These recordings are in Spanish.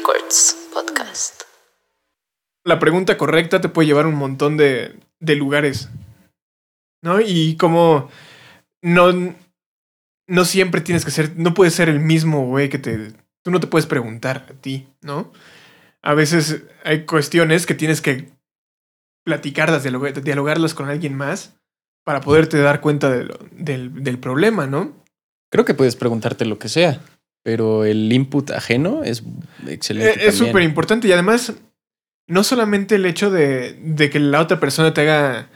Records Podcast. La pregunta correcta te puede llevar a un montón de, de lugares. ¿No? Y como no, no siempre tienes que ser, no puedes ser el mismo güey que te, tú no te puedes preguntar a ti, ¿no? A veces hay cuestiones que tienes que platicarlas, dialogar- dialogarlas con alguien más para poderte dar cuenta de lo- del, del problema, ¿no? Creo que puedes preguntarte lo que sea, pero el input ajeno es excelente. Eh, Es súper importante y además, no solamente el hecho de, de que la otra persona te haga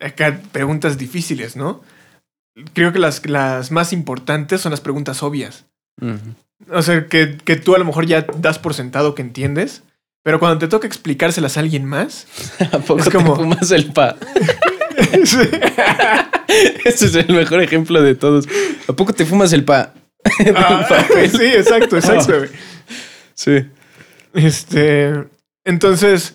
acá preguntas difíciles, ¿no? Creo que las, las más importantes son las preguntas obvias. O sea, que, que tú a lo mejor ya das por sentado que entiendes, pero cuando te toca explicárselas a alguien más, ¿A poco Es como- te fumas el pa? Ese es el mejor ejemplo de todos. ¿A poco te fumas el pa? Ah, sí, exacto, exacto. güey. Sí. Este, entonces,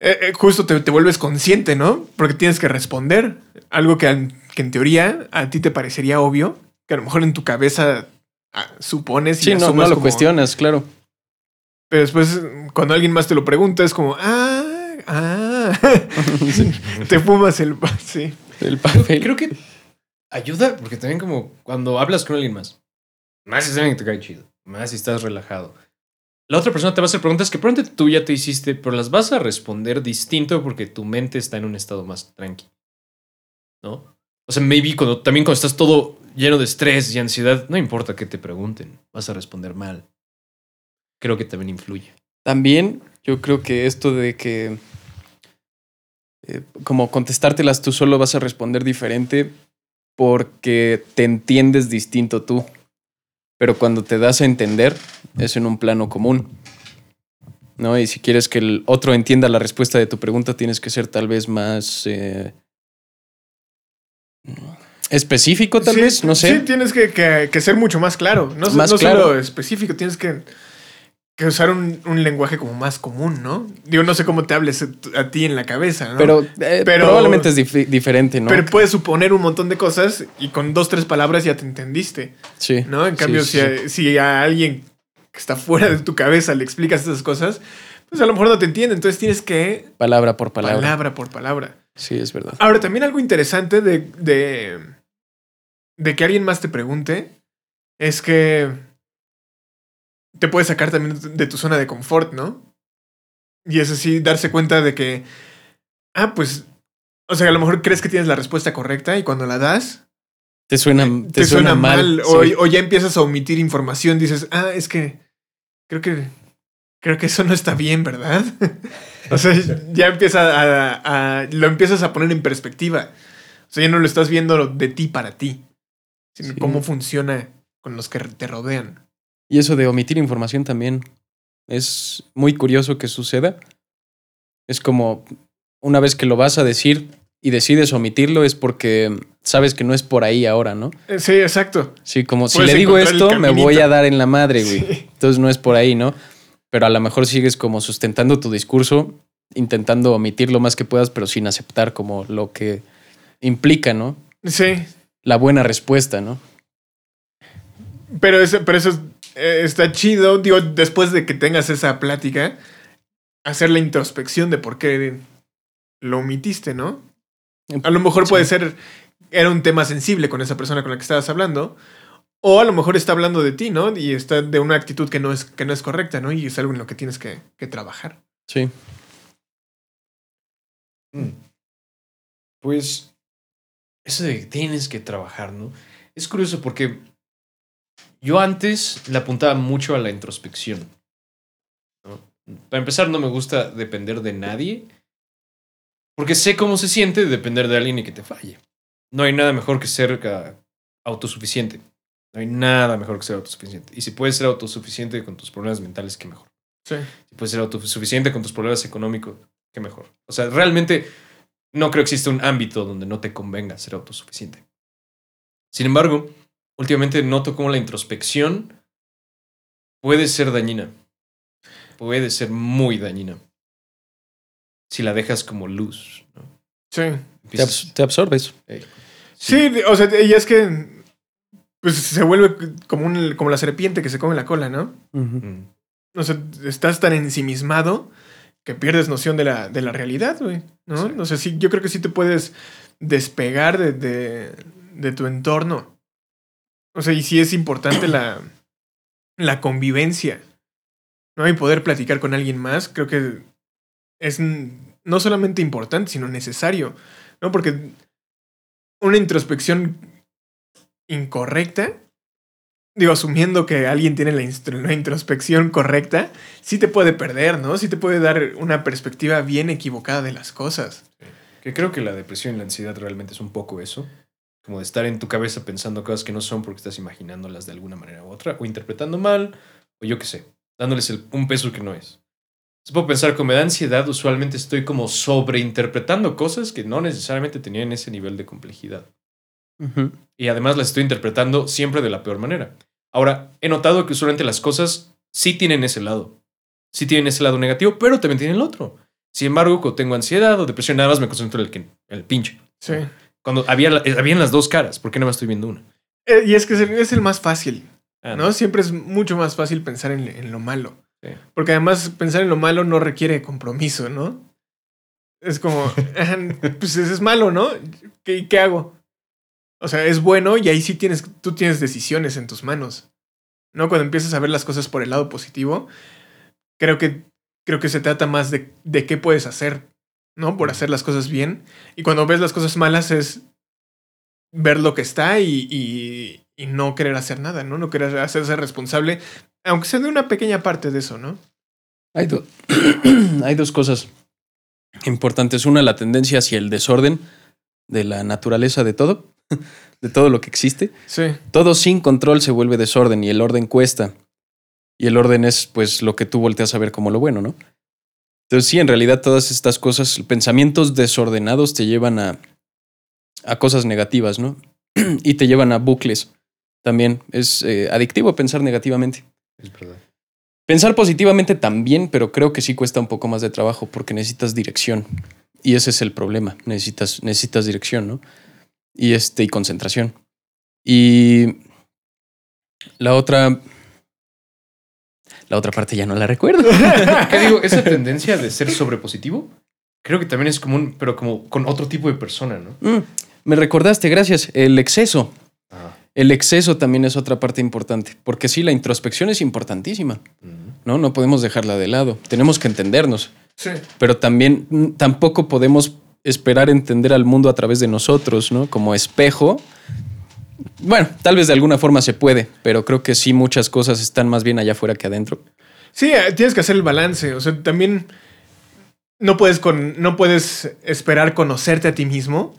eh, eh, justo te, te vuelves consciente, ¿no? Porque tienes que responder algo que, en- que en teoría a ti te parecería obvio, que a lo mejor en tu cabeza ah, supones y Sí, no, no lo como- cuestionas, claro. Pero después, cuando alguien más te lo pregunta, es como, ah, ah, te fumas el... Sí. El papel. Creo que ayuda porque también como cuando hablas con alguien más, más es alguien que te cae chido, más si estás relajado. La otra persona te va a hacer preguntas que probablemente tú ya te hiciste, pero las vas a responder distinto porque tu mente está en un estado más tranqui. ¿No? O sea, maybe cuando, también cuando estás todo lleno de estrés y ansiedad, no importa que te pregunten, vas a responder mal. Creo que también influye. También yo creo que esto de que eh, como contestártelas tú solo vas a responder diferente porque te entiendes distinto tú. Pero cuando te das a entender es en un plano común. ¿No? Y si quieres que el otro entienda la respuesta de tu pregunta, tienes que ser tal vez más eh, específico, tal Sí, vez, no sé. Sí, tienes que, que- que ser mucho más claro. No, Más no claro. solo específico, tienes que, que usar un, un lenguaje como más común, ¿no? Digo, no sé cómo te hables a, ti en la cabeza, ¿no? Pero, eh, Pero- probablemente es dif- diferente, ¿no? Pero puedes suponer un montón de cosas y con dos, tres palabras ya te entendiste, sí. ¿no? En cambio, Sí, si, sí. A, si a alguien que está fuera de tu cabeza le explicas esas cosas, pues a lo mejor no te entiende. Entonces tienes que Palabra por palabra. palabra por palabra. Sí, es verdad. Ahora, también algo interesante de, de, de que alguien más te pregunte es que te puede sacar también de tu zona de confort, ¿no? Y es así, darse cuenta de que, ah, pues, o sea, a lo mejor crees que tienes la respuesta correcta y cuando la das, Te suena, te te, suena, mal. o, sí. o ya empiezas a omitir información, dices, ah, es que creo que, creo que eso no está bien, ¿verdad? o sea, ya empieza a, a- lo empiezas a poner en perspectiva. O sea, ya no lo estás viendo de ti para ti, sino Sí. cómo funciona con los que te rodean. Y eso de omitir información también es muy curioso que suceda. Es como una vez que lo vas a decir y decides omitirlo es porque sabes que no es por ahí ahora, ¿no? Eh, Sí, exacto. Sí, como si le digo esto, me voy a dar en la madre, güey. Sí. Entonces no es por ahí, ¿no? Pero a lo mejor sigues como sustentando tu discurso, intentando omitir lo más que puedas, pero sin aceptar como lo que implica, ¿no? Sí, La buena respuesta, ¿no? pero eso, pero eso es- eh, está chido, digo, después de que tengas esa plática, hacer la introspección de por qué lo omitiste, ¿no? A lo mejor puede ser, era un tema sensible con esa persona con la que estabas hablando, o a lo mejor está hablando de ti, ¿no? Y está de una actitud que no es, que no es correcta, ¿no? Y es algo en lo que tienes que, que trabajar. Sí. Mm. Pues eso de que tienes que trabajar, ¿no? Es curioso porque yo antes le apuntaba mucho a la introspección. ¿no? Para empezar, no me gusta depender de nadie porque sé cómo se siente depender de alguien y que te falle. No hay nada mejor que ser autosuficiente. No hay nada mejor que ser autosuficiente. Y si puedes ser autosuficiente con tus problemas mentales, qué mejor. Sí. Si puedes ser autosuficiente con tus problemas económicos, qué mejor. O sea, realmente no creo que exista un ámbito donde no te convenga ser autosuficiente. Sin embargo, últimamente noto cómo la introspección puede ser dañina. Puede ser muy dañina. Si la dejas como luz. ¿no? Sí. Te, abs- te absorbes. Ey, Sí, o sea, y es que pues se vuelve como, un, como la serpiente que se come la cola, ¿no? Ujú. Mm. O sea, estás tan ensimismado que pierdes noción de la, de la realidad, güey. ¿No? Sí. O sea, sí, yo creo que sí te puedes despegar de, de, de tu entorno. O sea, y sí es importante la, la convivencia. ¿No? Y poder platicar con alguien más, creo que es no solamente importante, sino necesario. ¿No? Porque una introspección incorrecta, digo, asumiendo que alguien tiene la introspección correcta, sí te puede perder, ¿no? Sí te puede dar una perspectiva bien equivocada de las cosas. Que creo que la depresión y la ansiedad realmente es un poco eso. Como de estar en tu cabeza pensando cosas que no son porque estás imaginándolas de alguna manera u otra, o interpretando mal, o yo qué sé, dándoles el- un peso que no es. Puedo pensar, como me da ansiedad, usualmente estoy como sobreinterpretando cosas que no necesariamente tenían ese nivel de complejidad. Y además las estoy interpretando siempre de la peor manera. Ahora, he notado que usualmente las cosas sí tienen ese lado. Sí tienen ese lado negativo, pero también tienen el otro. Sin embargo, cuando tengo ansiedad o depresión, nada más me concentro en el, que, en el pinche. Sí. Cuando había, eh, habían las dos caras, ¿por qué no me estoy viendo una? Eh, y es que es el, es el más fácil, Ah, ¿no? Siempre es mucho más fácil pensar en, en lo malo. Sí. Porque además pensar en lo malo no requiere compromiso, ¿no? Es como, "Ah, pues es malo, ¿no? ¿Qué, ¿Qué hago? O sea, es bueno y ahí sí tienes, tú tienes decisiones en tus manos. ¿No? Cuando empiezas a ver las cosas por el lado positivo, creo que, creo que se trata más de, de qué puedes hacer, ¿no? Por hacer las cosas bien. Y cuando ves las cosas malas es ver lo que está y, y, y no querer hacer nada, ¿no? No querer hacerse responsable, aunque sea de una pequeña parte de eso, ¿no? Hay, do- hay dos cosas importantes. Una, la tendencia hacia el desorden de la naturaleza de todo, de todo lo que existe. Sí, Todo sin control se vuelve desorden y el orden cuesta. Y el orden es pues lo que tú volteas a ver como lo bueno, ¿no? Entonces sí, en realidad todas estas cosas, pensamientos desordenados te llevan a, a cosas negativas, ¿no? y te llevan a bucles. También es eh, adictivo pensar negativamente. Es verdad. Pensar positivamente también, pero creo que sí cuesta un poco más de trabajo porque necesitas dirección. Y ese es el problema. Necesitas, necesitas dirección, ¿no? Y este, y concentración. Y la otra. La otra parte ya no la recuerdo. ¿Qué digo? Esa tendencia de ser sobrepositivo, creo que también es común, pero como con otro tipo de persona, ¿no? Mm, me recordaste, gracias. El exceso. Ajá. El exceso también es otra parte importante. Porque sí, la introspección es importantísima. ¿no? No podemos dejarla de lado. Tenemos que entendernos. sí. pero también mm, tampoco podemos esperar entender al mundo a través de nosotros, ¿no? Como espejo. Bueno, tal vez de alguna forma se puede, pero creo que sí muchas cosas están más bien allá afuera que adentro. Sí, eh, tienes que hacer el balance. O sea, también no puedes, con, no puedes esperar conocerte a ti mismo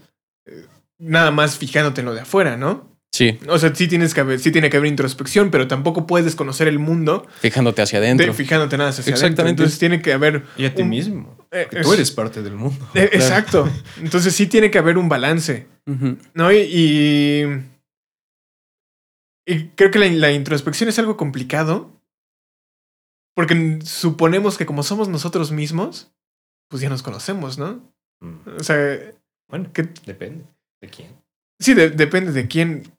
eh, nada más fijándote en lo de afuera, ¿no? Sí, O sea, sí, tienes que haber, sí tiene que haber introspección, pero tampoco puedes conocer el mundo fijándote hacia de- adentro. fijándote nada hacia adentro. Exactamente. Entonces tiene que haber... Y a ti un- mismo. Eh, porque tú es- eres parte del mundo. eh, Exacto. Entonces sí tiene que haber un balance. ¿No? Y, y, y creo que la, la introspección es algo complicado. Porque suponemos que como somos nosotros mismos, pues ya nos conocemos, ¿no? Mm. O sea, Bueno, que depende de quién. sí, de- depende de quién.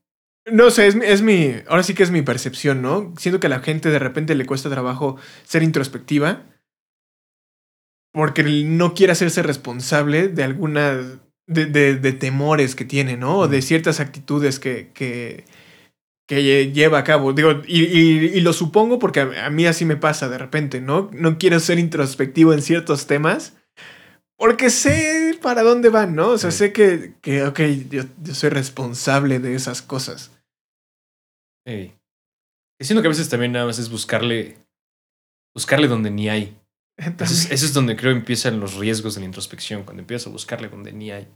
No sé, es, mi- es mi. Ahora sí que es mi percepción, ¿no? Siento que a la gente de repente le cuesta trabajo ser introspectiva. Porque no quiere hacerse responsable de alguna. de, de- de temores que tiene, ¿no? O de ciertas actitudes que. que que lle- lleva a cabo. Digo, y, y- y lo supongo porque a, mí así me pasa de repente, ¿no? No quiero ser introspectivo en ciertos temas porque sé para dónde van, ¿no? O sea, Sí. sé que, que ok, yo, yo soy responsable de esas cosas. Ey. Y siento que a veces también nada más es buscarle. Buscarle donde ni hay. Eso Entonces, es, eso es donde creo empiezan los riesgos de la introspección. Cuando empiezas a buscarle donde ni hay.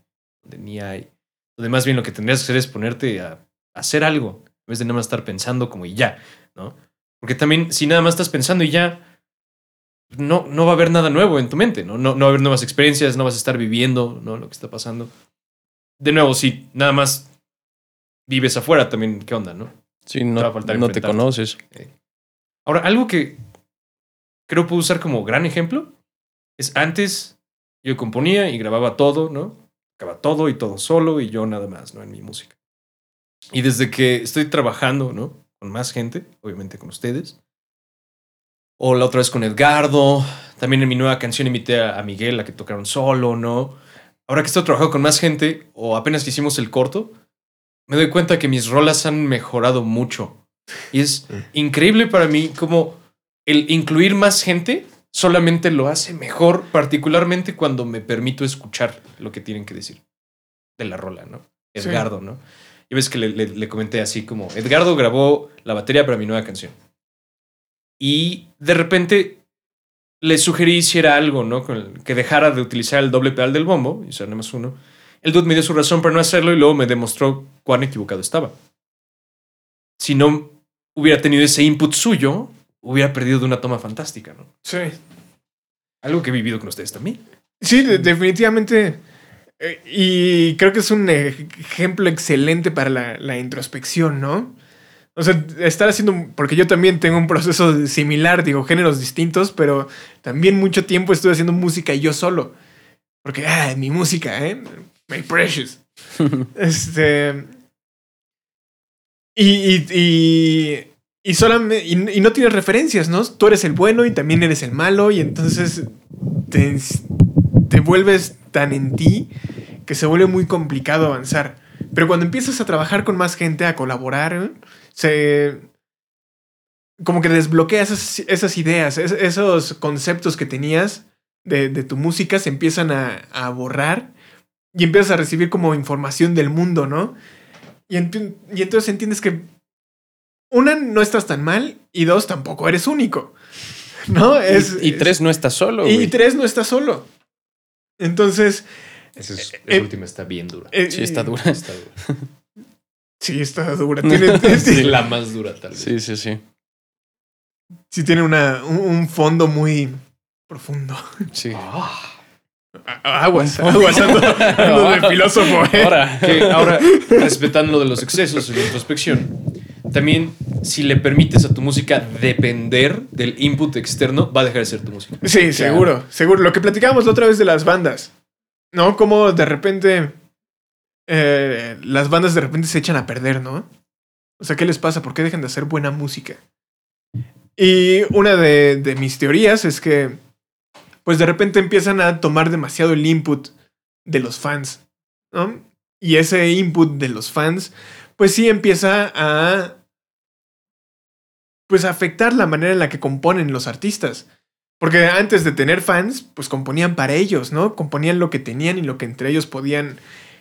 Donde ni hay. Donde más bien lo que tendrías que hacer es ponerte a, a hacer algo. En vez de nada más estar pensando como y ya. ¿no? Porque también, si nada más estás pensando y ya. No, no va a haber nada nuevo en tu mente. ¿no? No, no va a haber nuevas experiencias. No vas a estar viviendo ¿no? lo que está pasando. De nuevo, si nada más vives afuera, también, ¿qué onda? ¿no? Sí, Te va no, a faltar no te conoces. Ahora, algo que creo puedo usar como gran ejemplo es antes yo componía y grababa todo, ¿no? Grababa todo y todo solo y yo nada más, ¿no? En mi música. Y desde que estoy trabajando, ¿no? Con más gente, obviamente con ustedes, O la otra vez con Edgardo. También en mi nueva canción invité a, Miguel a que tocaron solo, ¿no? Ahora que estoy trabajando con más gente, o apenas que hicimos el corto, me doy cuenta que mis rolas han mejorado mucho. Y es increíble para mí como el incluir más gente solamente lo hace mejor, particularmente cuando me permito escuchar lo que tienen que decir de la rola, ¿no? Sí. Edgardo, ¿no? Y ves que le, le- le comenté así como, Edgardo grabó la batería para mi nueva canción. Y de repente le sugerí hiciera algo, ¿no? Que dejara de utilizar el doble pedal del bombo, y usar nada más uno. El dude me dio su razón para no hacerlo y luego me demostró cuán equivocado estaba. Si no hubiera tenido ese input suyo, hubiera perdido de una toma fantástica, ¿no? Sí. Algo que he vivido con ustedes también. Sí, de- definitivamente. Eh, y creo que es un ej- ejemplo excelente para la, la introspección, ¿no? O sea, estar haciendo, porque yo también tengo un proceso similar, digo, géneros distintos, pero también mucho tiempo estuve haciendo música yo solo. Porque, ah, mi música, ¿eh? My precious. este. Y, y, y, y, solamente, y, y no tienes referencias, ¿no? Tú eres el bueno y también eres el malo, y entonces te, te vuelves tan en ti que se vuelve muy complicado avanzar. Pero cuando empiezas a trabajar con más gente, a colaborar, se. como que desbloqueas esas, esas ideas, es- esos conceptos que tenías de, de tu música se empiezan a, a borrar y empiezas a recibir como información del mundo, ¿no? Y, y entonces entiendes que una, no estás tan mal y dos, tampoco eres único. ¿No? Es, y, y tres, no estás solo. y güey. tres, no estás solo. Entonces, Esa, es- Eh, eh, última está bien dura. eh, Sí, está dura. Está dura. Sí, está dura. Tiene, Es sí, la más dura, tal vez. Sí, sí, sí. sí tiene una, un, un fondo muy profundo. sí. A- Aguas, aguas, ando, ando de filósofo, ¿eh? Ahora. Que ahora, respetando lo de los excesos y la introspección, también si le permites a tu música depender del input externo, va a dejar de ser tu música. Sí, seguro, seguro. Lo que platicábamos la otra vez de las bandas, ¿no? Como de repente eh, las bandas de repente se echan a perder, ¿no? O sea, ¿qué les pasa? ¿Por qué dejan de hacer buena música? Y una de, de mis teorías es que, pues de repente empiezan a tomar demasiado el input de los fans, ¿no? Y ese input de los fans, pues sí empieza a, pues afectar la manera en la que componen los artistas. Porque antes de tener fans, pues componían para ellos, ¿no? Componían lo que tenían y lo que entre ellos podían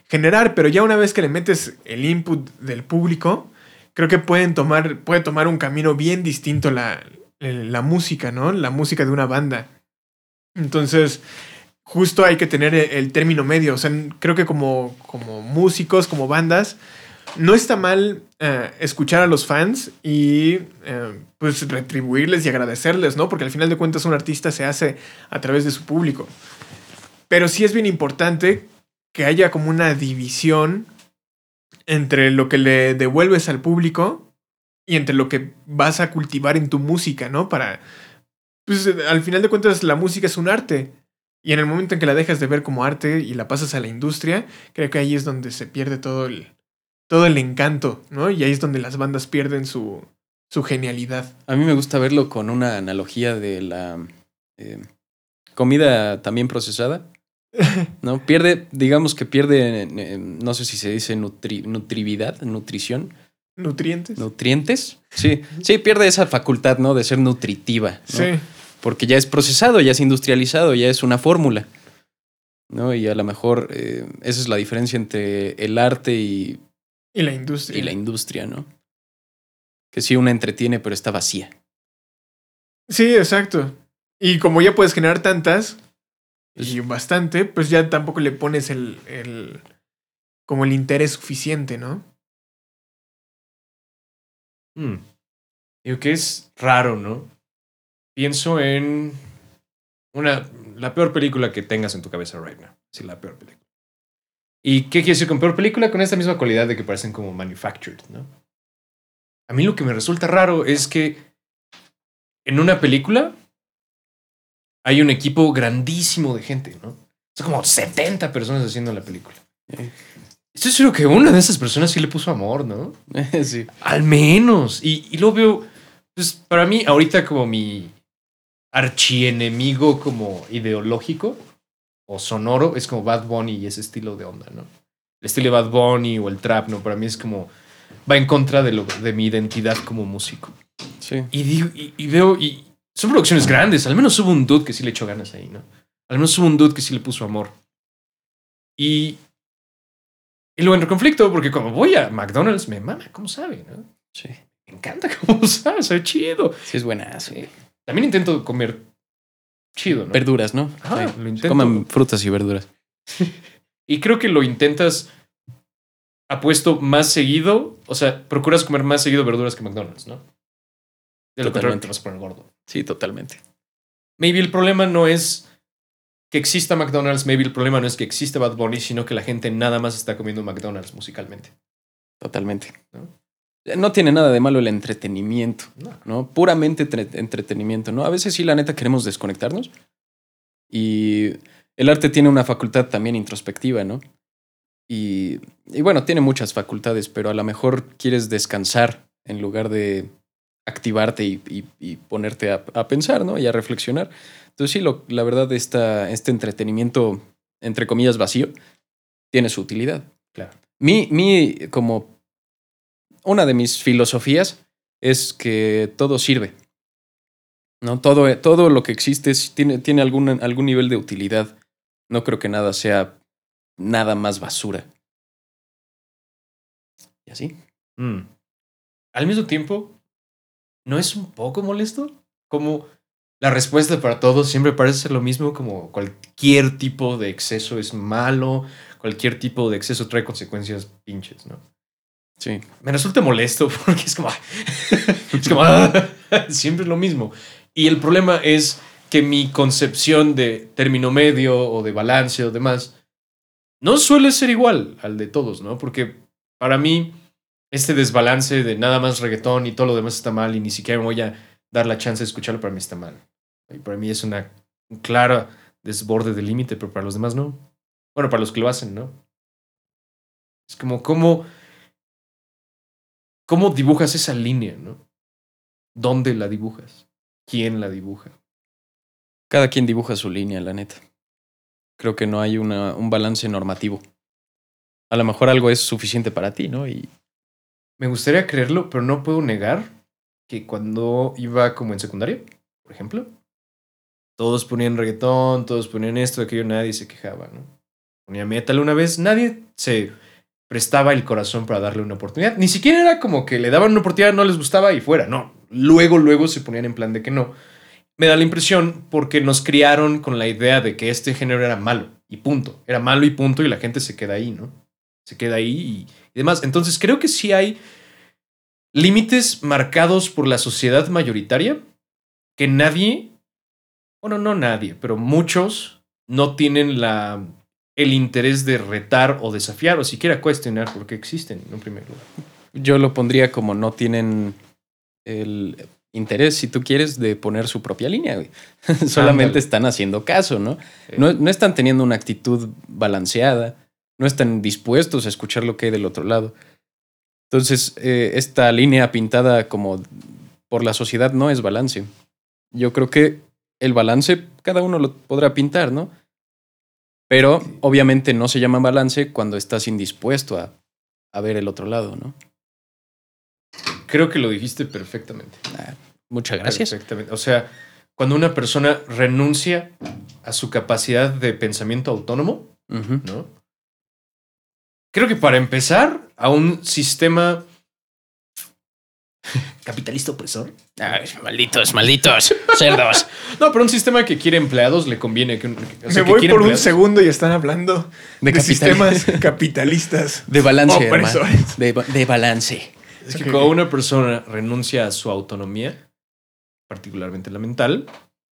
generar, pero ya una vez que le metes el input del público, creo que pueden tomar, puede tomar un camino bien distinto la, la música, ¿no? La música de una banda. Entonces, justo hay que tener el término medio. O sea, creo que como, como músicos, como bandas, no está mal eh, escuchar a los fans y eh, pues retribuirles y agradecerles, ¿no? Porque al final de cuentas un artista se hace a través de su público. Pero sí es bien importante que haya como una división entre lo que le devuelves al público y entre lo que vas a cultivar en tu música, ¿no? Para, pues al final de cuentas la música es un arte. Y en el momento en que la dejas de ver como arte y la pasas a la industria, creo que ahí es donde se pierde todo el, todo el encanto, ¿no? Y ahí es donde las bandas pierden su, su genialidad. A mí me gusta verlo con una analogía de la eh, comida también procesada. ¿No? Pierde, digamos que pierde, eh, no sé si se dice nutri, nutrividad, nutrición, Nutrientes. nutrientes. Sí, sí, pierde esa facultad, ¿no? De ser nutritiva. ¿no? Sí. Porque ya es procesado, ya es industrializado, ya es una fórmula. ¿No? Y a lo mejor eh, esa es la diferencia entre el arte y, Y la industria. y la industria, ¿no? Que sí, una entretiene, pero está vacía. Sí, exacto. Y como ya puedes generar tantas, y bastante, pues ya tampoco le pones el, el como el interés suficiente, ¿no? Hmm. Digo que es raro, ¿no? Pienso en una, la peor película que tengas en tu cabeza right now. Sí, la peor película. ¿Y qué quiere decir con peor película? Con esta misma cualidad de que parecen como manufactured, ¿no? A mí lo que me resulta raro es que en una película hay un equipo grandísimo de gente, ¿no? Son como 70 personas haciendo la película. Eh. Estoy seguro que una de esas personas sí le puso amor, ¿no? sí. Al menos. Y, y lo veo, pues para mí, ahorita como mi, archienemigo como ideológico o sonoro es como Bad Bunny y ese estilo de onda, ¿no? El estilo de Bad Bunny o el trap, ¿no? Para mí es como va en contra de, lo, de mi identidad como músico. Sí. Y, digo, y, y veo, y son producciones grandes, al menos hubo un dude que sí le echó ganas ahí, ¿no? Al menos hubo un dude que sí le puso amor. Y, y luego en conflicto, porque como voy a McDonald's, me mama, ¿cómo sabe? ¿no? Sí. Me encanta cómo sabe, sabe chido. Sí, es buenazo. Sí. También intento comer chido, ¿no? Verduras, ¿no? Ajá, Sí. lo intento. Coman frutas y verduras. Y creo que lo intentas apuesto más seguido, o sea, procuras comer más seguido verduras que McDonald's, ¿no? De lo contrario te vas a poner gordo. Sí, totalmente. Maybe el problema no es que exista McDonald's, maybe el problema no es que exista Bad Bunny, sino que la gente nada más está comiendo McDonald's musicalmente. Totalmente. ¿No? ¿No? tiene nada de malo el entretenimiento, No. ¿no? Puramente entre- entretenimiento, ¿no? A veces sí, la neta, queremos desconectarnos. Y el arte tiene una facultad también introspectiva, ¿no? Y, y bueno, tiene muchas facultades, pero a lo mejor quieres descansar en lugar de activarte y, y- y ponerte a, a pensar, ¿no? Y a reflexionar. Entonces sí, lo- la verdad, esta, este entretenimiento, entre comillas, vacío, tiene su utilidad. Claro. Mi, mi, como una de mis filosofías es que todo sirve. ¿no? Todo, todo lo que existe tiene, tiene algún, algún nivel de utilidad. No creo que nada sea nada más basura. ¿Y así? Mm. Al mismo tiempo, ¿no es un poco molesto? Como la respuesta para todos siempre parece ser lo mismo, como cualquier tipo de exceso es malo, cualquier tipo de exceso trae consecuencias pinches, ¿no? Sí. me resulta molesto porque es como, es como ah, siempre es lo mismo. Y el problema es que mi concepción de término medio o de balance o demás no suele ser igual al de todos, ¿no? Porque para mí este desbalance de nada más reggaetón y todo lo demás está mal y ni siquiera voy a dar la chance de escucharlo para mí está mal. Y para mí es una un claro desborde del límite, pero para los demás no. Bueno, para los que lo hacen, ¿no? Es como, ¿cómo, ¿Cómo dibujas esa línea, no? ¿Dónde la dibujas? ¿Quién la dibuja? Cada quien dibuja su línea, la neta. Creo que no hay una, un balance normativo. A lo mejor algo es suficiente para ti, ¿no? Y Me gustaría creerlo, pero no puedo negar que cuando iba como en secundaria, por ejemplo, todos ponían reggaetón, todos ponían esto, aquello, nadie se quejaba, ¿no? Ponía metal una vez, nadie se prestaba el corazón para darle una oportunidad. Ni siquiera era como que le daban una oportunidad, no les gustaba y fuera, no. Luego, luego se ponían en plan de que no. Me da la impresión porque nos criaron con la idea de que este género era malo y punto. Era malo y punto y la gente se queda ahí, ¿no? Se queda ahí y, demás. Entonces creo que sí hay límites marcados por la sociedad mayoritaria que nadie, bueno, no nadie, pero muchos no tienen la, el interés de retar o desafiar o siquiera cuestionar por qué existen, en primer lugar. yo lo pondría como no tienen el interés, si tú quieres, de poner su propia línea, güey. Solamente están haciendo caso, ¿no? ¿no? No están teniendo una actitud balanceada, no están dispuestos a escuchar lo que hay del otro lado. Entonces, eh, esta línea pintada como por la sociedad no es balance. Yo creo que el balance cada uno lo podrá pintar, ¿no? Pero obviamente no se llama balance cuando estás indispuesto a, a ver el otro lado, ¿no? Creo que lo dijiste perfectamente. Muchas gracias. Perfectamente. O sea, cuando una persona renuncia a su capacidad de pensamiento autónomo. ¿no? Creo que para empezar, a un sistema capitalista opresor. Ay, malditos, malditos, cerdos. No, pero un sistema que quiere empleados le conviene que, un- o sea, Me que voy por un empleados. segundo y están hablando De de, sistemas capitalistas. De balance, hermano. De, de balance. Es que Ok. cuando una persona renuncia a su autonomía, particularmente la mental,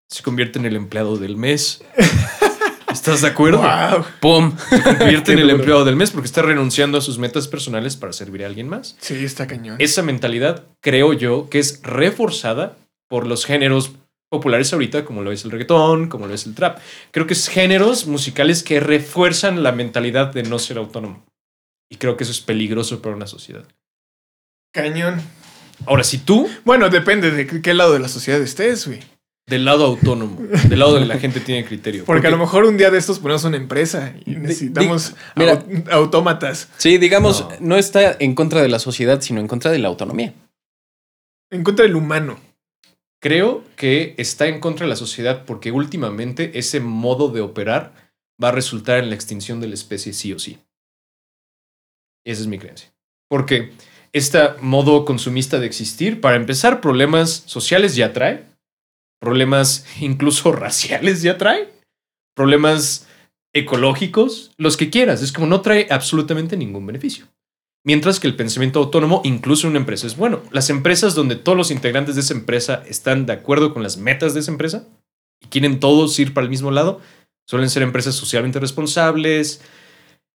se convierte en el empleado del mes. ¿Estás de acuerdo? Wow. ¡Pum! Se convierte en el duro. empleado del mes porque está renunciando a sus metas personales para servir a alguien más. Sí, está cañón. Esa mentalidad, creo yo, que es reforzada por los géneros populares ahorita, como lo es el reggaetón, como lo es el trap. Creo que es géneros musicales que refuerzan la mentalidad de no ser autónomo. Y creo que eso es peligroso para una sociedad. Cañón. Ahora, si tú Bueno, depende de qué lado de la sociedad estés, güey. Del lado autónomo, del lado de la gente tiene criterio. Porque, a lo mejor un día de estos ponemos una empresa y necesitamos mira. autómatas. Sí, digamos, no. No. está en contra de la sociedad, sino en contra de la autonomía. En contra del humano. Creo que está en contra de la sociedad porque últimamente ese modo de operar va a resultar en la extinción de la especie sí o sí. Esa es mi creencia. Porque este modo consumista de existir, para empezar, problemas sociales ya trae, problemas incluso raciales ya trae, problemas ecológicos, los que quieras. Es como no trae absolutamente ningún beneficio. Mientras que el pensamiento autónomo, incluso en una empresa, es bueno. Las empresas donde todos los integrantes de esa empresa están de acuerdo con las metas de esa empresa y quieren todos ir para el mismo lado, suelen ser empresas socialmente responsables,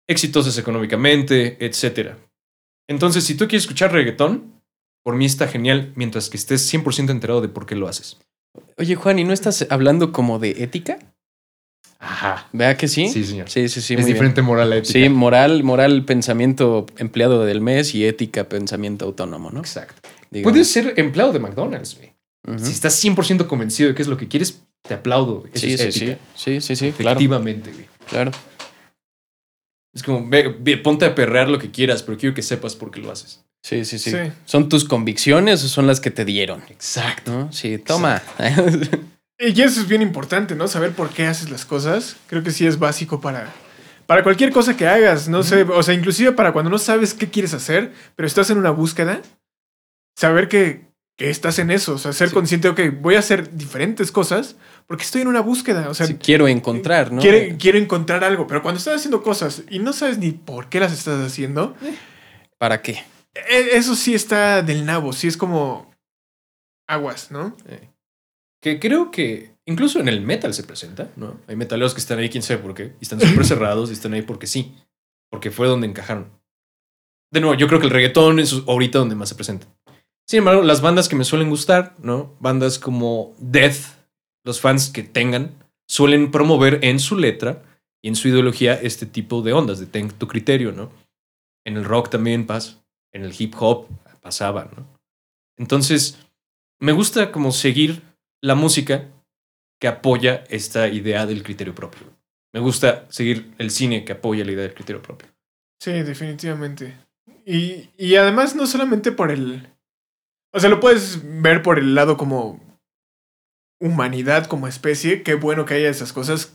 exitosas económicamente, etc. Entonces, si tú quieres escuchar reggaetón, por mí está genial mientras que estés 100% enterado de por qué lo haces. Oye, Juan, ¿y no estás hablando como de ética? Ajá. ¿Vea que sí? Sí, señor. Sí, sí, sí. es bien. diferente moral a ética. Sí, moral, moral, pensamiento empleado del mes y ética, pensamiento autónomo, ¿no? Exacto. Digamos. Puedes ser empleado de McDonald's, güey. Si estás 100% convencido de qué es lo que quieres, te aplaudo. güey. Sí, sí, sí, sí, sí, sí, claro, Efectivamente, güey. claro. Es como, ve, ve, ponte a perrear lo que quieras, pero quiero que sepas por qué lo haces. Sí, sí, sí, Sí. ¿Son tus convicciones o son las que te dieron? Exacto. ¿No? Sí, toma. Y eso es bien importante, ¿no? Saber por qué haces las cosas. Creo que sí es básico para, para cualquier cosa que hagas. No sé, o sea, inclusive para cuando no sabes qué quieres hacer, pero estás en una búsqueda, saber que, que estás en eso. O sea, ser Sí. consciente, ok, voy a hacer diferentes cosas porque estoy en una búsqueda. O sea, Sí, quiero encontrar, ¿no? quiero encontrar algo, pero cuando estás haciendo cosas y no sabes ni por qué las estás haciendo, ¿Para qué? e- eso sí está del nabo. Sí es como aguas, ¿no? Eh, Que creo que incluso en el metal se presenta, ¿no? Hay metaleros que están ahí, quién sabe por qué, y están súper cerrados y están ahí porque sí, porque fue donde encajaron. De nuevo, yo creo que el reggaetón es ahorita donde más se presenta. Sin embargo, las bandas que me suelen gustar, ¿no? Bandas como Death, los fans que tengan, suelen promover en su letra y en su ideología este tipo de ondas, de ten tu criterio, ¿no? En el rock también pasa, en el hip hop pasaba, ¿no? Entonces, me gusta como seguir la música que apoya esta idea del criterio propio. Me gusta seguir el cine que apoya la idea del criterio propio. Sí, definitivamente. Y, y además no solamente por el... O sea, lo puedes ver por el lado como humanidad, como especie. Qué bueno que haya esas cosas.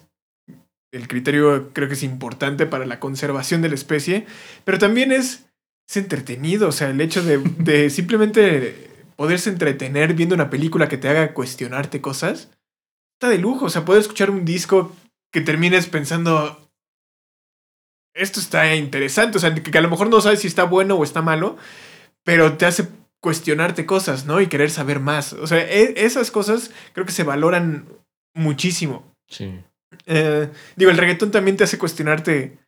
El criterio creo que es importante para la conservación de la especie. Pero también es, es entretenido. O sea, el hecho de, de simplemente poderse entretener viendo una película que te haga cuestionarte cosas. Está de lujo. O sea, poder escuchar un disco que termines pensando, esto está interesante. O sea, que a lo mejor no sabes si está bueno o está malo, pero te hace cuestionarte cosas, ¿no? Y querer saber más. O sea, e- esas cosas creo que se valoran muchísimo. Sí. Eh, digo, el reggaetón también te hace cuestionarte.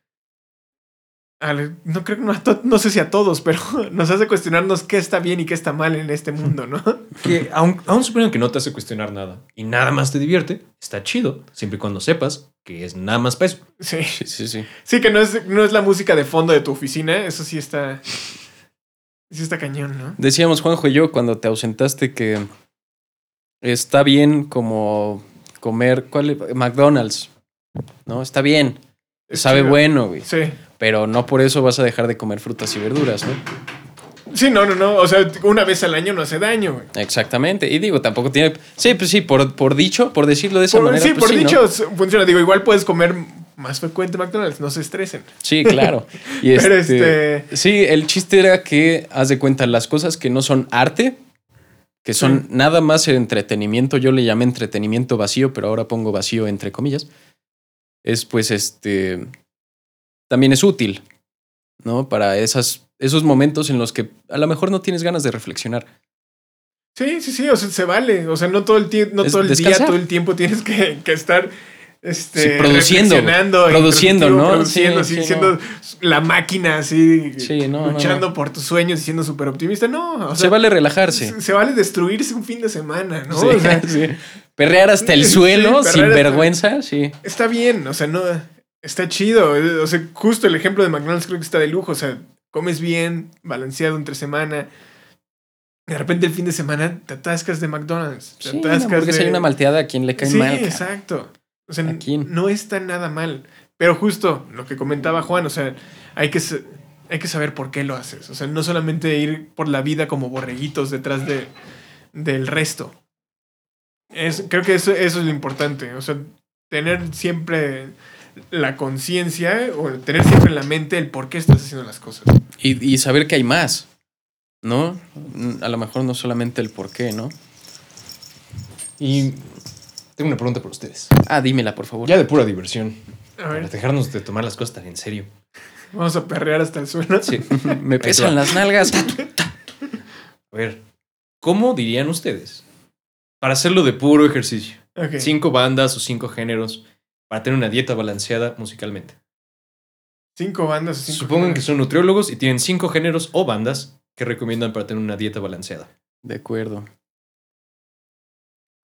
al- no creo que no, no sé si a todos, pero nos hace cuestionarnos qué está bien y qué está mal en este mundo, ¿no? Que aun, aun suponiendo que no te hace cuestionar nada y nada más te divierte, está chido, siempre y cuando sepas que es nada más peso. Sí. Sí, sí, sí. Sí, que no es, no es la música de fondo de tu oficina, eso sí está. Sí está cañón, ¿no? Decíamos Juanjo y yo cuando te ausentaste que está bien como comer ¿cuál es? McDonald's, ¿no? Está bien, Es sabe chido. bueno, güey. Sí. Pero no por eso vas a dejar de comer frutas y verduras, ¿no? Sí, no, no, no. O sea, una vez al año no hace daño, güey. Exactamente. Y digo, tampoco tiene. Sí, pues sí, por, por dicho, por decirlo de esa Por- manera. sí, pues por dicho funciona. Digo, igual puedes comer más frecuente McDonald's, no se estresen. Sí, claro. Y Pero este, este. Sí, el chiste era que, haz de cuenta, las cosas que no son arte, que son Sí. nada más el entretenimiento, yo le llamé entretenimiento vacío, pero ahora pongo vacío entre comillas, es pues este, también es útil, ¿no? Para esas, esos momentos en los que a lo mejor no tienes ganas de reflexionar. Sí, sí, sí, o sea, se vale. O sea, no todo el, no Es todo el día, todo el tiempo tienes que, que estar este, Sí, produciendo, produciendo, ¿no? Produciendo, Sí, así, sí, siendo la máquina, así, Sí, no, luchando no. por tus sueños y siendo súper optimista. No, o sea, Se vale relajarse. se, se vale destruirse un fin de semana, ¿no? Sí, O sea, sí. Perrear hasta el Sí, suelo sin hasta- vergüenza, sí. está bien, o sea, no, está chido. O sea, justo el ejemplo de McDonald's creo que está de lujo. O sea, comes bien, balanceado entre semana. De repente el fin de semana te atascas de McDonald's. Te Sí, atascas hamburguesa de... y una malteada a quien le cae sí, mal. cabrón. exacto. O sea, no está nada mal. Pero justo lo que comentaba Juan, o sea, hay que, hay que saber por qué lo haces. O sea, no solamente ir por la vida como borreguitos detrás de, del resto. Es, creo que eso, eso es lo importante. O sea, tener siempre la conciencia o tener siempre en la mente el por qué estás haciendo las cosas. Y, y saber que hay más, ¿no? A lo mejor no solamente el por qué, ¿no? Y tengo una pregunta para ustedes. Ah, dímela, por favor. Ya de pura diversión. A Para dejarnos de tomar las cosas tan en serio. vamos a perrear hasta el suelo. Sí. Me pesan las nalgas. A ver, ¿cómo dirían ustedes? Para hacerlo de puro ejercicio. Cinco bandas o cinco géneros para tener una dieta balanceada musicalmente. Cinco bandas. o Cinco Supongan que son nutriólogos y tienen cinco géneros o bandas que recomiendan para tener una dieta balanceada. De acuerdo.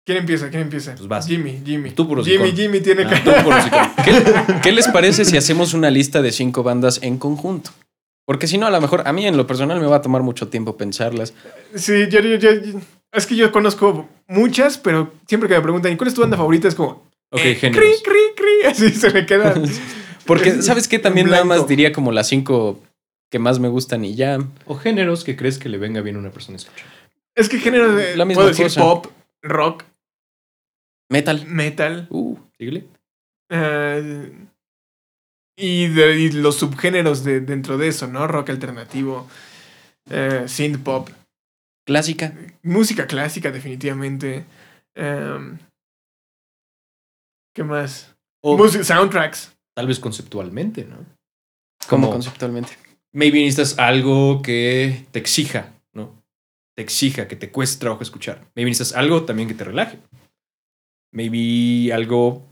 ¿Quién empieza? ¿Quién empieza? Pues vas. Jimmy, Jimmy. Tú por Jimmy. Jimmy tiene Ah, que... tú por. ¿Qué, qué les parece si hacemos una lista de cinco bandas en conjunto? Porque si no, a lo mejor a mí en lo personal me va a tomar mucho tiempo pensarlas. Sí, yo, yo- yo- es que yo conozco muchas, pero siempre que me preguntan, ¿y cuál es tu banda favorita? Es como, Ok, eh, géneros. cri, cri, cri, así se me queda. Porque, ¿sabes qué? También nada más diría como las cinco que más me gustan y ya. O géneros que crees que le venga bien a una persona escuchar. Es que género de, La misma puedo decir cosa. pop, rock, Metal. metal, Uh, Síguele. eh, y, de- y los subgéneros de, dentro de eso, ¿no? Rock alternativo, eh, synth pop, clásica. música clásica definitivamente. em, ¿Qué más? O Música- soundtracks. tal vez conceptualmente, ¿no? Como Como- conceptualmente. Maybe necesitas algo que te exija, ¿no? Te exija, que te cueste trabajo escuchar. Maybe necesitas algo también que te relaje. Maybe algo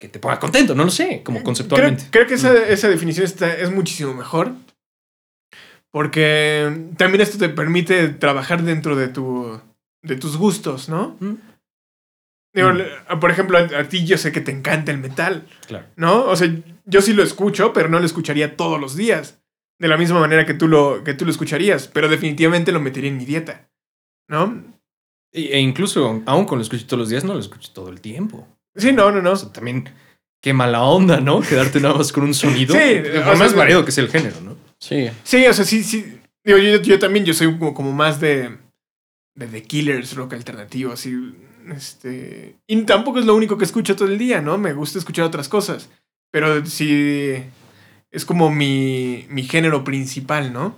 que te ponga contento, no lo sé, como conceptualmente. Creo, creo que esa, esa definición está, es muchísimo mejor. Porque también esto te permite trabajar dentro de, tu, de tus gustos, ¿no? Mm. Digo, Mm. por ejemplo, a, a ti yo sé que te encanta el metal, Claro. ¿no? O sea, yo sí lo escucho, pero no lo escucharía todos los días. De la misma manera que tú lo, que tú lo escucharías, pero definitivamente lo metería en mi dieta, ¿no? E incluso, aun con lo escucho todos los días, no lo escucho todo el tiempo. Sí, no, no, no. O sea, también, qué mala onda, ¿no? Quedarte nada más con un sonido. Sí, Por sea, más variado que sea el género, ¿no? Sí. Sí, o sea, sí, sí. Digo, yo, yo también, yo soy como, como más de, de The Killers, rock alternativo, así. Este. Y tampoco es lo único que escucho todo el día, ¿no? Me gusta escuchar otras cosas. Pero sí. Es como mi, mi género principal, ¿no?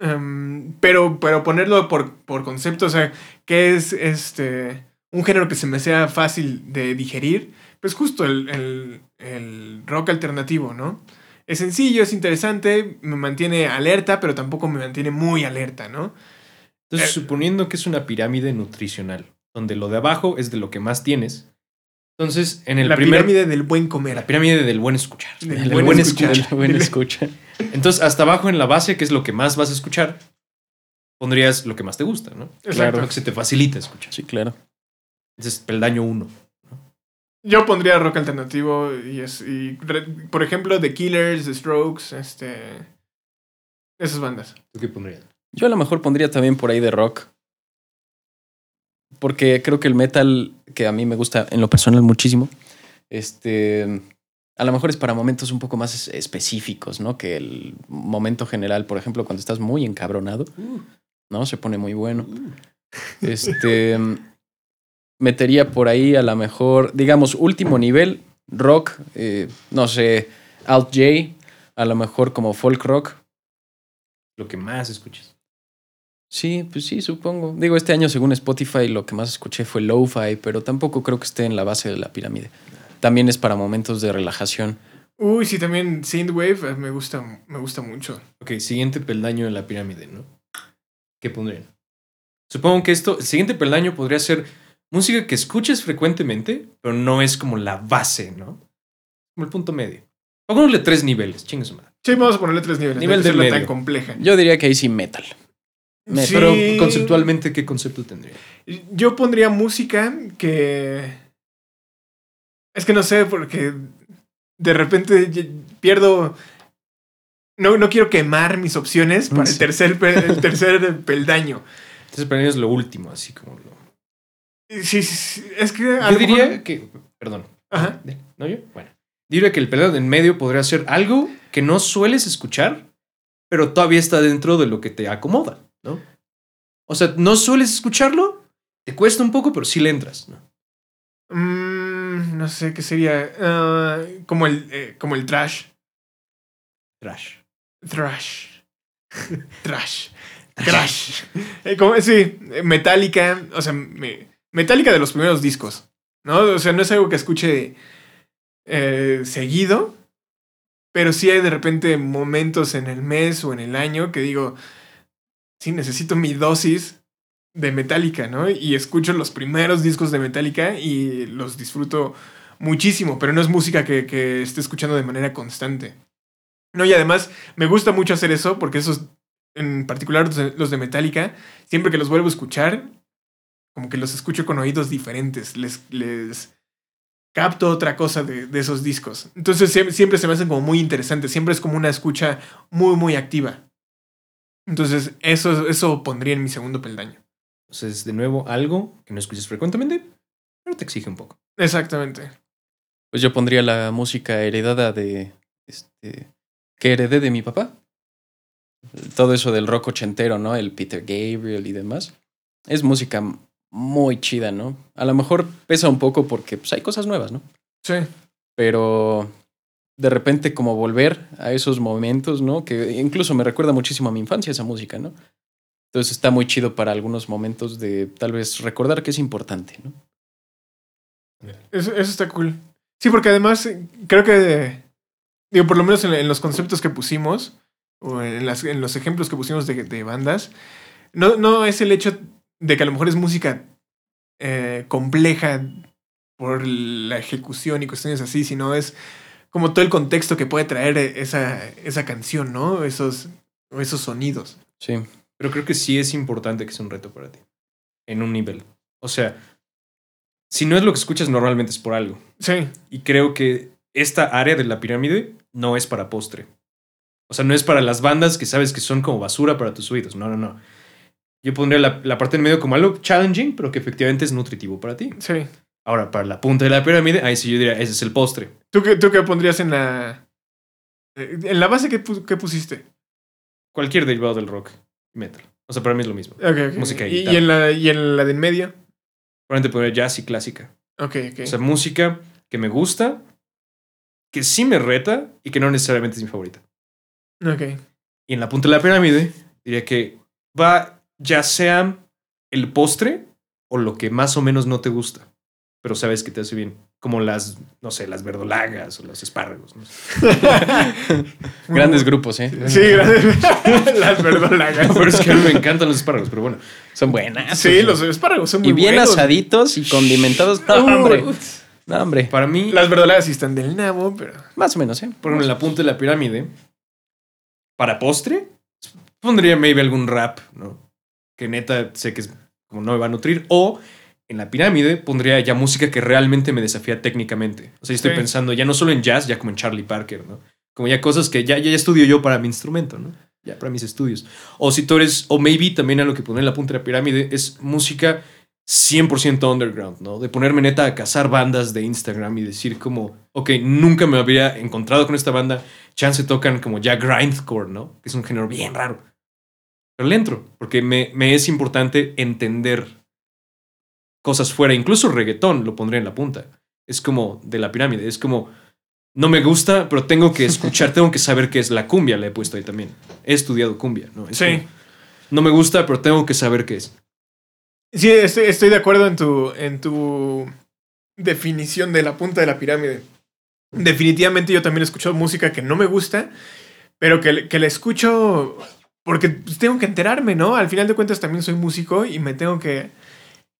Em, pero, pero ponerlo por, por concepto, o sea, ¿qué es este. Un género que se me sea fácil de digerir? Pues justo el, el, el rock alternativo, ¿no? Es sencillo, es interesante, me mantiene alerta, pero tampoco me mantiene muy alerta, ¿no? Entonces, Eh. suponiendo que es una pirámide nutricional, donde lo de abajo es de lo que más tienes. Entonces, en el la primer. pirámide del buen comer. La pirámide del buen escuchar. Del Del buen buen escuchar. escuchar. Buen escucha. Entonces, hasta abajo en la base, que es lo que más vas a escuchar, pondrías lo que más te gusta, ¿no? Exacto. Lo que se te facilita escuchar. Sí, claro. Entonces, peldaño uno. Yo pondría rock alternativo y, es, y re- por ejemplo, The Killers, The Strokes, este. Esas bandas. ¿Tú qué pondrías? Yo a lo mejor pondría también por ahí de rock. Porque creo que el metal, que a mí me gusta en lo personal muchísimo, este, a lo mejor es para momentos un poco más es- específicos, ¿no? Que el momento general, por ejemplo, cuando estás muy encabronado, ¿no? Se pone muy bueno. Este, metería por ahí a lo mejor, digamos, último nivel, rock, eh, no sé, Alt J, a lo mejor como folk rock, Lo que más escuches. Sí, pues sí, supongo. Digo, este año según Spotify lo que más escuché fue lo-fi, pero tampoco creo que esté en la base de la pirámide. También es para momentos de relajación. Uy, sí, también Synthwave eh, me gusta, me gusta mucho. Ok, siguiente peldaño en la pirámide, ¿no? ¿Qué pondrían? Supongo que esto, el siguiente peldaño podría ser música que escuches frecuentemente, pero no es como la base, ¿no? Como el punto medio. Pongámosle tres niveles, chingue su madre. Sí, vamos a ponerle tres niveles. Nivel del hacerla tan medio. compleja. Yo diría que ahí sí metal. Me- Sí. Pero conceptualmente, ¿qué concepto tendría? Yo pondría música que. Es que no sé, porque de repente pierdo. no, no quiero quemar mis opciones para el tercer, el tercer peldaño. Entonces, mí es lo último, así como lo. Sí, sí, sí, es que Yo diría mejor- que. Perdón. Ajá. ¿No yo? Bueno. Diría que el pelado en medio podría ser algo que no sueles escuchar, pero todavía está dentro de lo que te acomoda, ¿no? O sea, no sueles escucharlo, te cuesta un poco, pero sí le entras, ¿no? Mm, no sé qué sería. ah, como, el, eh, como el trash. Trash. Trash. Trash. Trash. Eh, como- sí, Metallica. O sea, me- Metallica de los primeros discos. ¿No? O sea, no es algo que escuche eh, seguido. Pero sí hay de repente momentos en el mes o en el año que digo. Sí, necesito mi dosis de Metallica, ¿no? Y escucho los primeros discos de Metallica y los disfruto muchísimo, pero no es música que, que esté escuchando de manera constante. No, y además me gusta mucho hacer eso porque esos, en particular los de, Metallica, siempre que los vuelvo a escuchar, como que los escucho con oídos diferentes, les, les capto otra cosa de, de esos discos. Entonces siempre, siempre se me hacen como muy interesantes, siempre es como una escucha muy, muy activa. Entonces eso, eso pondría en mi segundo peldaño. Entonces, de nuevo, algo que no escuchas frecuentemente, pero te exige un poco. Exactamente. Pues yo pondría la música heredada de. Este. que heredé de mi papá. Todo eso del rock ochentero, ¿no? El Peter Gabriel y demás. Es música muy chida, ¿no? A lo mejor pesa un poco porque pues, hay cosas nuevas, ¿no? Sí. Pero de repente como volver a esos momentos, ¿no? Que incluso me recuerda muchísimo a mi infancia esa música, ¿no? Entonces está muy chido para algunos momentos de tal vez recordar que es importante, ¿no? Eso, eso está cool. Sí, porque además eh, creo que, digo, por lo menos en, en los conceptos que pusimos, o en, las, en los ejemplos que pusimos de, de bandas, no, no es el hecho de que a lo mejor es música eh, compleja por la ejecución y cuestiones así, sino es como todo el contexto que puede traer esa, esa canción, ¿no? Esos, esos sonidos. Sí. Pero creo que sí es importante que sea un reto para ti. En un nivel. O sea, si no es lo que escuchas, normalmente es por algo. Sí, Y creo que esta área de la pirámide no es para postre. O sea, no es para las bandas que sabes que son como basura para tus oídos. No, no, no. Yo pondría la, la parte en medio como algo challenging, pero que efectivamente es nutritivo para ti. sí. Ahora, para la punta de la pirámide, ahí sí yo diría, ese es el postre. ¿Tú qué, tú qué pondrías en la... eh, En la base que, que pusiste? Cualquier derivado del rock metal. O sea, para mí es lo mismo. Música y y, guitarra. y en la, y en la de en medio. Probablemente pondría jazz y clásica. Ok, ok. O sea, música que me gusta, que sí me reta y que no necesariamente es mi favorita. ok. Y en la punta de la pirámide, diría que va ya sea el postre o lo que más o menos no te gusta, pero sabes que te hace bien. Como las, no sé, las verdolagas o los espárragos. ¿no? Grandes grupos, ¿eh? Sí, grandes. Las verdolagas. Pero es que a mí me encantan los espárragos, pero bueno. Son buenas. Sí, los espárragos son muy Y bien buenos. asaditos y condimentados. No, hombre. No, hombre. Para mí, Las verdolagas sí están del nabo, pero... Más o menos, ¿eh? por ejemplo, en la punta de la pirámide, para postre, pondría maybe algún rap, ¿no? Que neta sé que es como no me va a nutrir. O en la pirámide pondría ya música que realmente me desafía técnicamente. O sea, yo estoy Sí. pensando ya no solo en jazz, ya como en Charlie Parker, ¿no? Como ya cosas que ya, ya estudio yo para mi instrumento, ¿no? Ya para mis estudios. O si tú eres, o maybe también a lo que pondré en la punta de la pirámide es música 100% underground, ¿no? De ponerme neta a cazar bandas de Instagram y decir como, ok, nunca me habría encontrado con esta banda, chance tocan como ya grindcore, ¿no? Que es un género bien raro. Pero le entro, porque me, me es importante entender cosas fuera, incluso reggaetón lo pondré en la punta. Es como de la pirámide, es como, no me gusta, pero tengo que escuchar, tengo que saber qué es la cumbia, le he puesto ahí también. He estudiado cumbia, ¿no? Es Sí. como, no me gusta, pero tengo que saber qué es. Sí, estoy, estoy de acuerdo en tu, en tu definición de la punta de la pirámide. Definitivamente yo también he escuchado música que no me gusta, pero que, que la escucho porque pues, tengo que enterarme, ¿no? Al final de cuentas también soy músico y me tengo que,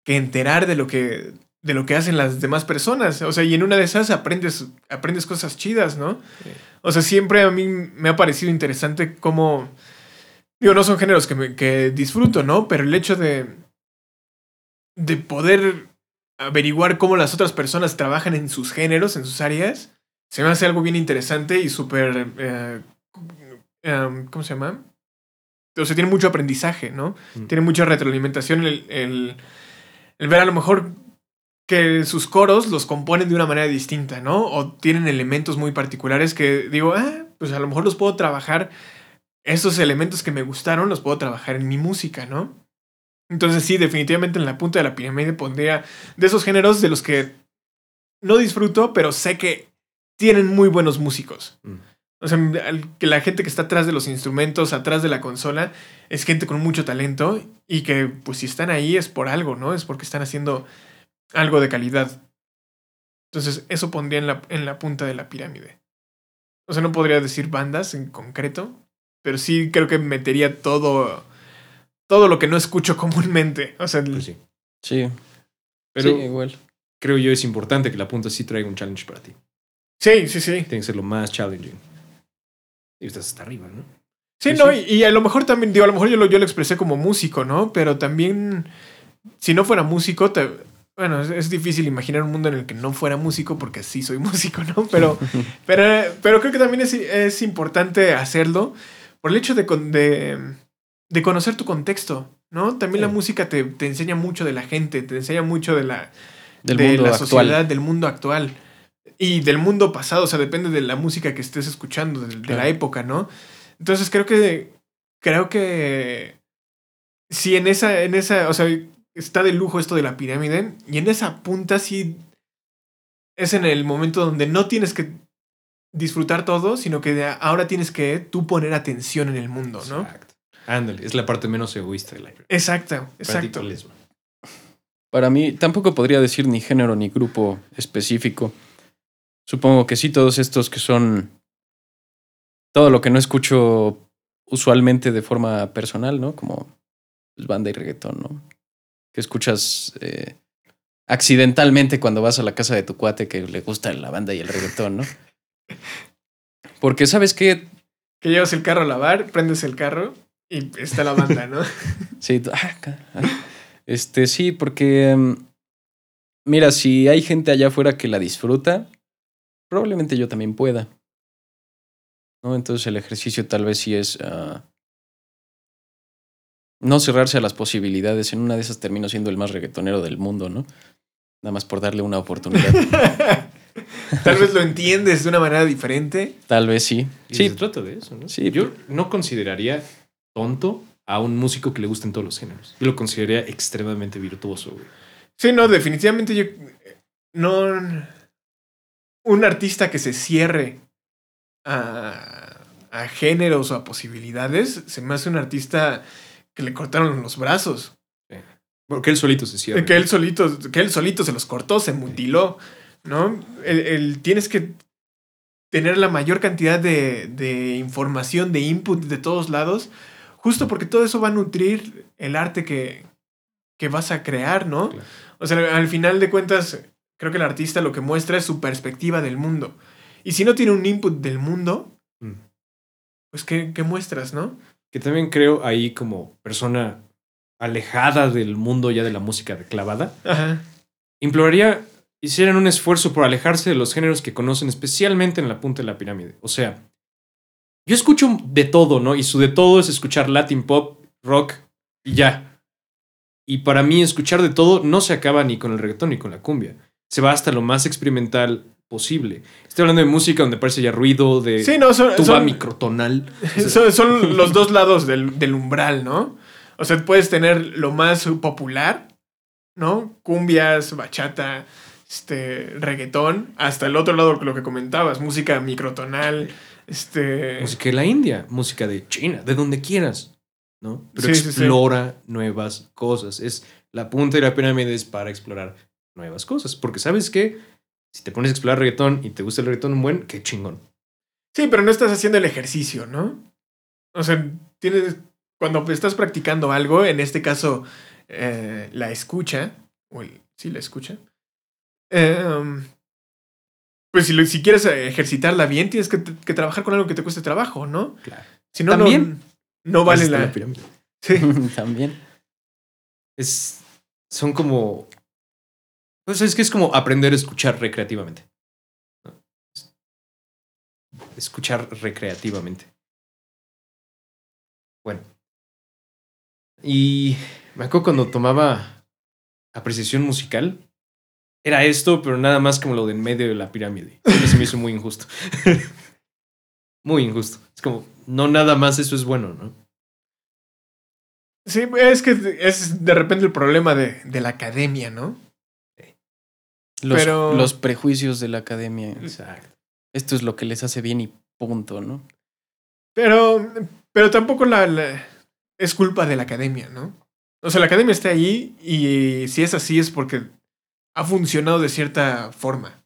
que enterar de lo que, de lo que hacen las demás personas. O sea, y en una de esas aprendes, aprendes cosas chidas, ¿no? Sí. O sea, siempre a mí me ha parecido interesante cómo... Digo, no son géneros que, me, que disfruto, ¿no? Pero el hecho de, de poder averiguar cómo las otras personas trabajan en sus géneros, en sus áreas, se me hace algo bien interesante y súper eh, em, ¿cómo se llama? O sea, tiene mucho aprendizaje, ¿no? Mm. Tiene mucha retroalimentación el, el, el ver a lo mejor que sus coros los componen de una manera distinta, ¿no? O tienen elementos muy particulares que digo, ah, pues a lo mejor los puedo trabajar, esos elementos que me gustaron los puedo trabajar en mi música, ¿no? Entonces sí, definitivamente en la punta de la pirámide pondría de esos géneros de los que no disfruto, pero sé que tienen muy buenos músicos. Mm. O sea, al- que la gente que está atrás de los instrumentos, atrás de la consola, es gente con mucho talento y que pues si están ahí es por algo, ¿no? Es porque están haciendo algo de calidad. Entonces, eso pondría en la, en la punta de la pirámide. O sea, no podría decir bandas en concreto, pero sí creo que metería todo, todo lo que no escucho comúnmente. O sea, Pues sí. Sí, Pero sí, igual. creo yo es importante que la punta sí traiga un challenge para ti. sí, sí, sí. Tiene que ser lo más challenging. Y estás hasta arriba, ¿no? Sí, no. Y, y a lo mejor también, digo, a lo mejor yo lo, yo lo expresé como músico, ¿no? Pero también, si no fuera músico, te- bueno, es, es difícil imaginar un mundo en el que no fuera músico, porque sí soy músico, ¿no? Pero, pero, pero creo que también es, es importante hacerlo por el hecho de, de, de conocer tu contexto, ¿no? También la música te, te enseña mucho de la gente, te enseña mucho de la, Del de mundo la actual. sociedad, del mundo actual. Y del mundo pasado, o sea, depende de la música que estés escuchando, de, de Claro. la época, ¿no? Entonces creo que. Creo que. Sí, en esa, en esa. O sea, está de lujo esto de la pirámide. Y en esa punta sí. Es en el momento donde no tienes que disfrutar todo, sino que de ahora tienes que tú poner atención en el mundo, ¿no? Exacto. Ándale, es la parte menos egoísta de la Exacto, exacto. Para mí, tampoco podría decir ni género ni grupo específico. Supongo que sí, todos estos que son todo lo que no escucho usualmente de forma personal, ¿no? Como pues, banda y reggaetón, ¿no? Que escuchas eh, accidentalmente cuando vas a la casa de tu cuate que le gusta la banda y el reggaetón, ¿no? Porque sabes qué, Que llevas el carro a lavar, prendes el carro y está la banda, ¿no? Sí, ah, ah. este sí, porque mm, mira, si hay gente allá afuera que la disfruta, probablemente yo también pueda. ¿No? Entonces el ejercicio tal vez sí es ah, no cerrarse a las posibilidades. En una de esas termino siendo el más reggaetonero del mundo, ¿no? Nada más por darle una oportunidad. Tal vez lo entiendes de una manera diferente. tal vez sí. Y Sí, se trata de eso, ¿no? Sí, Yo no consideraría tonto a un músico que le gusten todos los géneros. Yo lo consideraría extremadamente virtuoso, güey. Sí, no, definitivamente yo. No. Un artista que se cierre a, a géneros o a posibilidades, se me hace un artista que le cortaron los brazos. Porque él solito se cierra. Que él solito, que él solito se los cortó, se mutiló, ¿no? El, el- tienes que tener la mayor cantidad de, de información, de input de todos lados, justo porque todo eso va a nutrir el arte que, que vas a crear, ¿no? Claro. O sea, al final de cuentas, creo que el artista lo que muestra es su perspectiva del mundo. Y si no tiene un input del mundo, Mm. pues ¿qué, qué muestras, no? Que también creo ahí como persona alejada del mundo ya de la música de clavada, Ajá. imploraría hicieran un esfuerzo por alejarse de los géneros que conocen, especialmente en la punta de la pirámide. O sea, yo escucho de todo, ¿no? Y su de todo es escuchar Latin pop, rock y ya. Y para mí escuchar de todo no se acaba ni con el reggaetón ni con la cumbia. Se va hasta lo más experimental posible. Estoy hablando de música donde parece ya ruido, de Sí, no, son, tuba son- microtonal. son, son los dos lados del, del umbral, ¿no? O sea, puedes tener lo más popular, ¿no? Cumbias, bachata, este, reggaetón, hasta el otro lado, lo que comentabas, música microtonal, este... Música de la India, música de China, de donde quieras, ¿no? Pero Sí, sí, sí. explora nuevas cosas. Es la punta de la pirámide es para explorar nuevas cosas. Porque sabes que si te pones a explorar reggaetón y te gusta el reggaetón un buen, qué chingón. Sí, pero no estás haciendo el ejercicio, ¿no? O sea, tienes. Cuando estás practicando algo, en este caso, eh, la escucha, o el, sí, la escucha. em, pues si, lo- si quieres ejercitarla bien, tienes que, que trabajar con algo que te cueste trabajo, ¿no? Claro. Si no, no, También no vale Así está la. pirámide. Sí. También. Es, son como... Pues es que es como aprender a escuchar recreativamente. Escuchar recreativamente. Bueno. Y me acuerdo cuando tomaba apreciación musical. Era esto, pero nada más como lo de en medio de la pirámide. Eso me hizo muy injusto. muy injusto. Es como, no nada más eso es bueno, ¿no? Sí, es que es de repente el problema de, de la academia, ¿no? Los, Pero- los prejuicios de la academia. Exacto. Esto es lo que les hace bien y punto, ¿no? Pero, pero tampoco la, la- es culpa de la academia, ¿no? O sea, la academia está ahí y si es así es porque ha funcionado de cierta forma.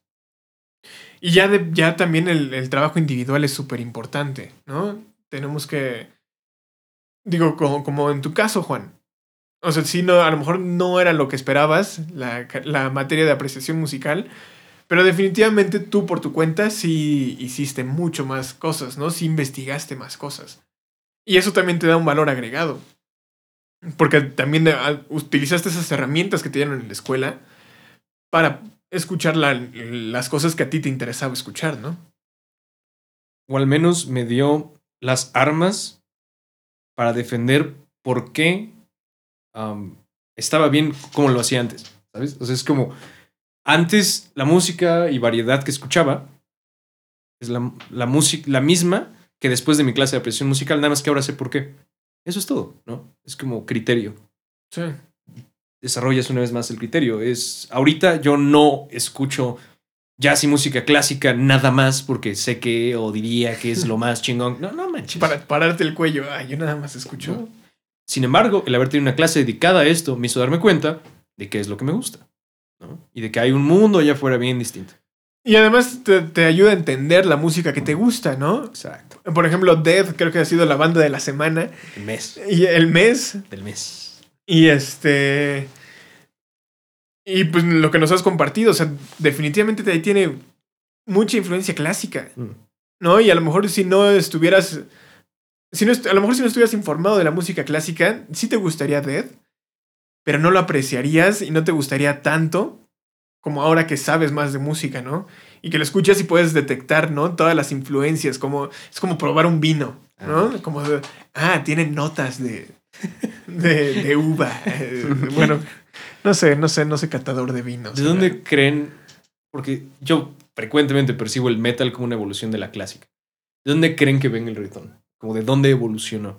Y ya, de- ya también el, el trabajo individual es súper importante, ¿no? Tenemos que, digo, como, como en tu caso, Juan. O sea, sí, no, a lo mejor no era lo que esperabas, la, la materia de apreciación musical, pero definitivamente tú por tu cuenta sí hiciste mucho más cosas, ¿no? Sí investigaste más cosas. Y eso también te da un valor agregado. Porque también ah, utilizaste esas herramientas que te dieron en la escuela para escuchar la- las cosas que a ti te interesaba escuchar, ¿no? O al menos me dio las armas para defender por qué estaba bien como lo hacía antes. ¿Sabes? O sea, es como. Antes la música y variedad que escuchaba es la, la música, la misma que después de mi clase de apreciación musical, nada más que ahora sé por qué. Eso es todo, ¿no? Es como criterio. Sí. desarrollas una vez más el criterio. Es ahorita yo no escucho jazz y música clásica nada más porque sé que o diría que es lo más chingón. No, no manches. Para pararte el cuello. Ay, yo nada más escucho. No. Sin embargo, el haber tenido una clase dedicada a esto me hizo darme cuenta de qué es lo que me gusta. ¿no? Y de que hay un mundo allá afuera bien distinto. Y además te, te ayuda a entender la música que te gusta, ¿no? Exacto. Por ejemplo, Dead creo que ha sido la banda de la semana. El mes. Y el mes Del mes. Y este. Y pues lo que nos has compartido, o sea, definitivamente ahí tiene mucha influencia clásica, Mm. ¿no? Y a lo mejor si no estuvieras. Si no, a lo mejor si no estuvieras informado de la música clásica, sí te gustaría Dead, pero no lo apreciarías y no te gustaría tanto como ahora que sabes más de música, ¿no? Y que lo escuchas y puedes detectar, ¿no? Todas las influencias, como es como probar un vino, ¿no? Ah. Como, ah, tiene notas de, de, de uva. Bueno, no sé, no sé, no sé catador de vinos. ¿De dónde creen? Porque yo frecuentemente percibo el metal como una evolución de la clásica. ¿De dónde creen que venga el reggaetón? Como de dónde evolucionó.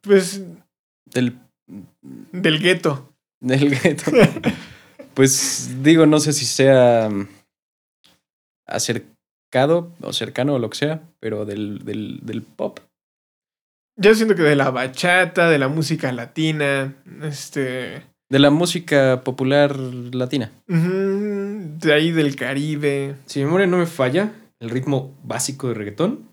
Pues Del, del gueto. del gueto. Pues digo, no sé si sea mm, acercado o cercano o lo que sea, pero del, del, del pop. Yo siento que de la bachata, de la música latina, este. De la música popular latina. de ahí del Caribe. Si mi memoria no me falla, el ritmo básico de reggaetón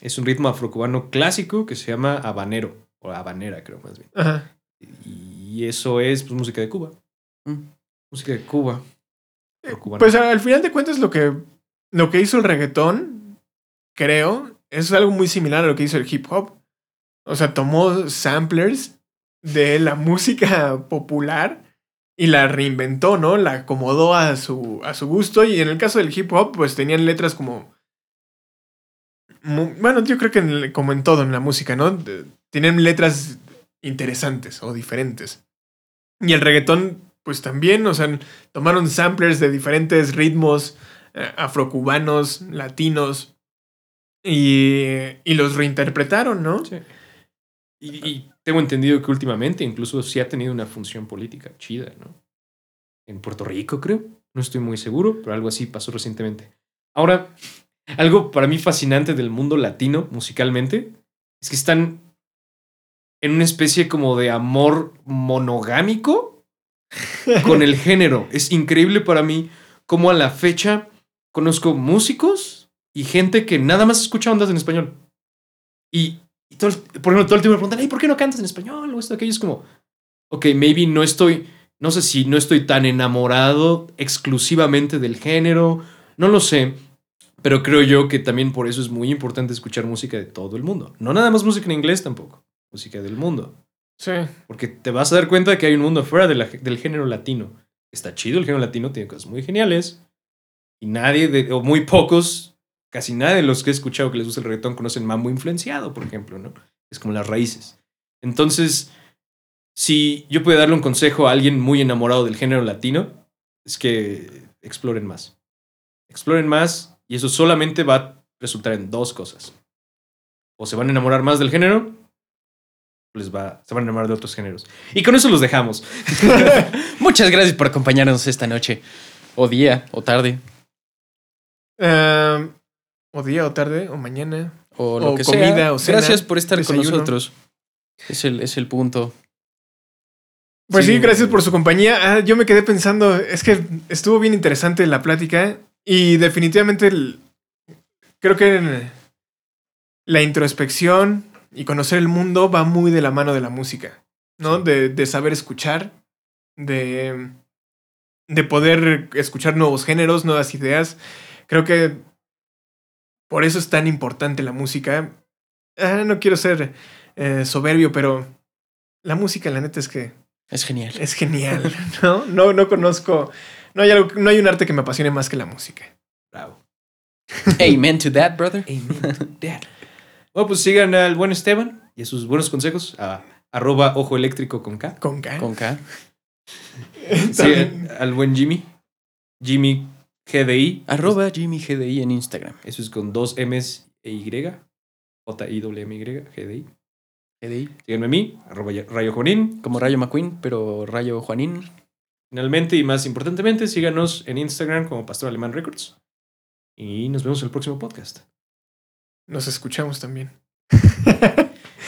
es un ritmo afrocubano clásico que se llama habanero, o habanera creo más bien. Ajá. Y eso es pues, música de Cuba. Mm. Música de Cuba. afrocubana. Pues al final de cuentas lo que, lo que hizo el reggaetón, creo, es algo muy similar a lo que hizo el hip hop. O sea, tomó samplers de la música popular y la reinventó, ¿no? La acomodó a su, a su gusto. Y en el caso del hip hop, pues tenían letras como... Bueno, yo creo que en- como en todo en la música, ¿no? Tienen letras interesantes o diferentes. Y el reggaetón, pues también, o sea, tomaron samplers de diferentes ritmos eh, afrocubanos, latinos, y, y los reinterpretaron, ¿no? Sí. Y, y tengo entendido que últimamente incluso sí ha tenido una función política chida, ¿no? En Puerto Rico, creo. No estoy muy seguro, pero algo así pasó recientemente. Ahora, algo para mí fascinante del mundo latino musicalmente es que están en una especie como de amor monogámico con el género. Es increíble para mí cómo a la fecha conozco músicos y gente que nada más escucha ondas en español. Y, y todo el- por ejemplo, todo el tiempo me preguntan, "Ay, ¿por qué no cantas en español? O esto, aquello. Es como, ok, maybe no estoy, no sé si no estoy tan enamorado exclusivamente del género, no lo sé. Pero creo yo que también por eso es muy importante escuchar música de todo el mundo. No nada más música en inglés tampoco, música del mundo. Sí. Porque te vas a dar cuenta que hay un mundo fuera de la- del género latino. Está chido, el género latino tiene cosas muy geniales. Y nadie, de, o muy pocos, casi nadie de los que he escuchado que les gusta el reggaetón conocen Mambo Influenciado, por ejemplo, ¿no? es como las raíces. Entonces, si yo puedo darle un consejo a alguien muy enamorado del género latino, es que exploren más. Exploren más y eso solamente va a resultar en dos cosas. O se van a enamorar más del género, o les va, se van a enamorar de otros géneros. Y con eso los dejamos. Muchas gracias por acompañarnos esta noche. O día, o tarde, Ah, o día, o tarde, o mañana. o lo O que comida, sea. o cena, gracias por estar con nosotros. Es el, es el punto. Pues sí, Sí. gracias por su compañía. Ah, yo me quedé pensando, es que estuvo bien interesante la plática y definitivamente el- creo que en- la introspección y conocer el mundo va muy de la mano de la música, ¿no? De, de saber escuchar, de, de poder escuchar nuevos géneros, nuevas ideas. Creo que por eso es tan importante la música. Ah, no quiero ser eh, soberbio, pero la música, la neta es que Es genial. es genial, ¿no? No, no conozco. No hay, algo- no hay un arte que me apasione más que la música. Bravo. Amen to that, brother. Bueno, pues sigan al buen Esteban y a sus buenos consejos a arroba ojo eléctrico con K. Con K. Con K. Sigan al buen Jimmy. Jimmy GDI. Arroba Jimmy GDI en Instagram. Eso es con dos M's e Y. J-I-W-M-Y, GDI. GDI. Síganme a mí, arroba Rayo Juanín. Como Rayo McQueen, pero Rayo Juanín. Finalmente y más importantemente, síganos en Instagram como Pastor Alemán Records. Y nos vemos en el próximo podcast. Nos escuchamos también.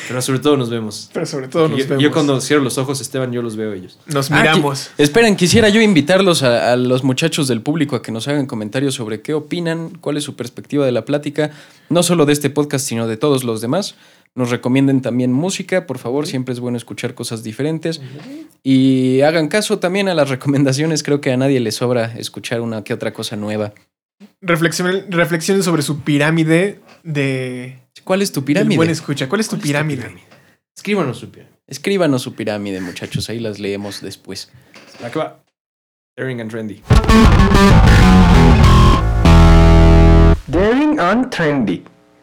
Pero sobre todo nos vemos. Pero sobre todo nos yo, vemos. yo cuando cierro los ojos, Esteban, yo los veo a ellos. Nos Ah, miramos. Esperen, quisiera yo invitarlos a, a los muchachos del público a que nos hagan comentarios sobre qué opinan, cuál es su perspectiva de la plática, no solo de este podcast, sino de todos los demás. Nos recomienden también música, por favor, siempre es bueno escuchar cosas diferentes. Y hagan caso también a las recomendaciones, creo que a nadie le sobra escuchar una que otra cosa nueva. Reflexionen, reflexionen sobre su pirámide de. ¿Cuál es tu pirámide? Buen escucha. ¿Cuál es tu ¿Cuál es tu pirámide? pirámide? Escríbanos su pirámide. Escríbanos su pirámide, muchachos, ahí las leemos después. Acá va. Daring and Trendy. Daring and Trendy.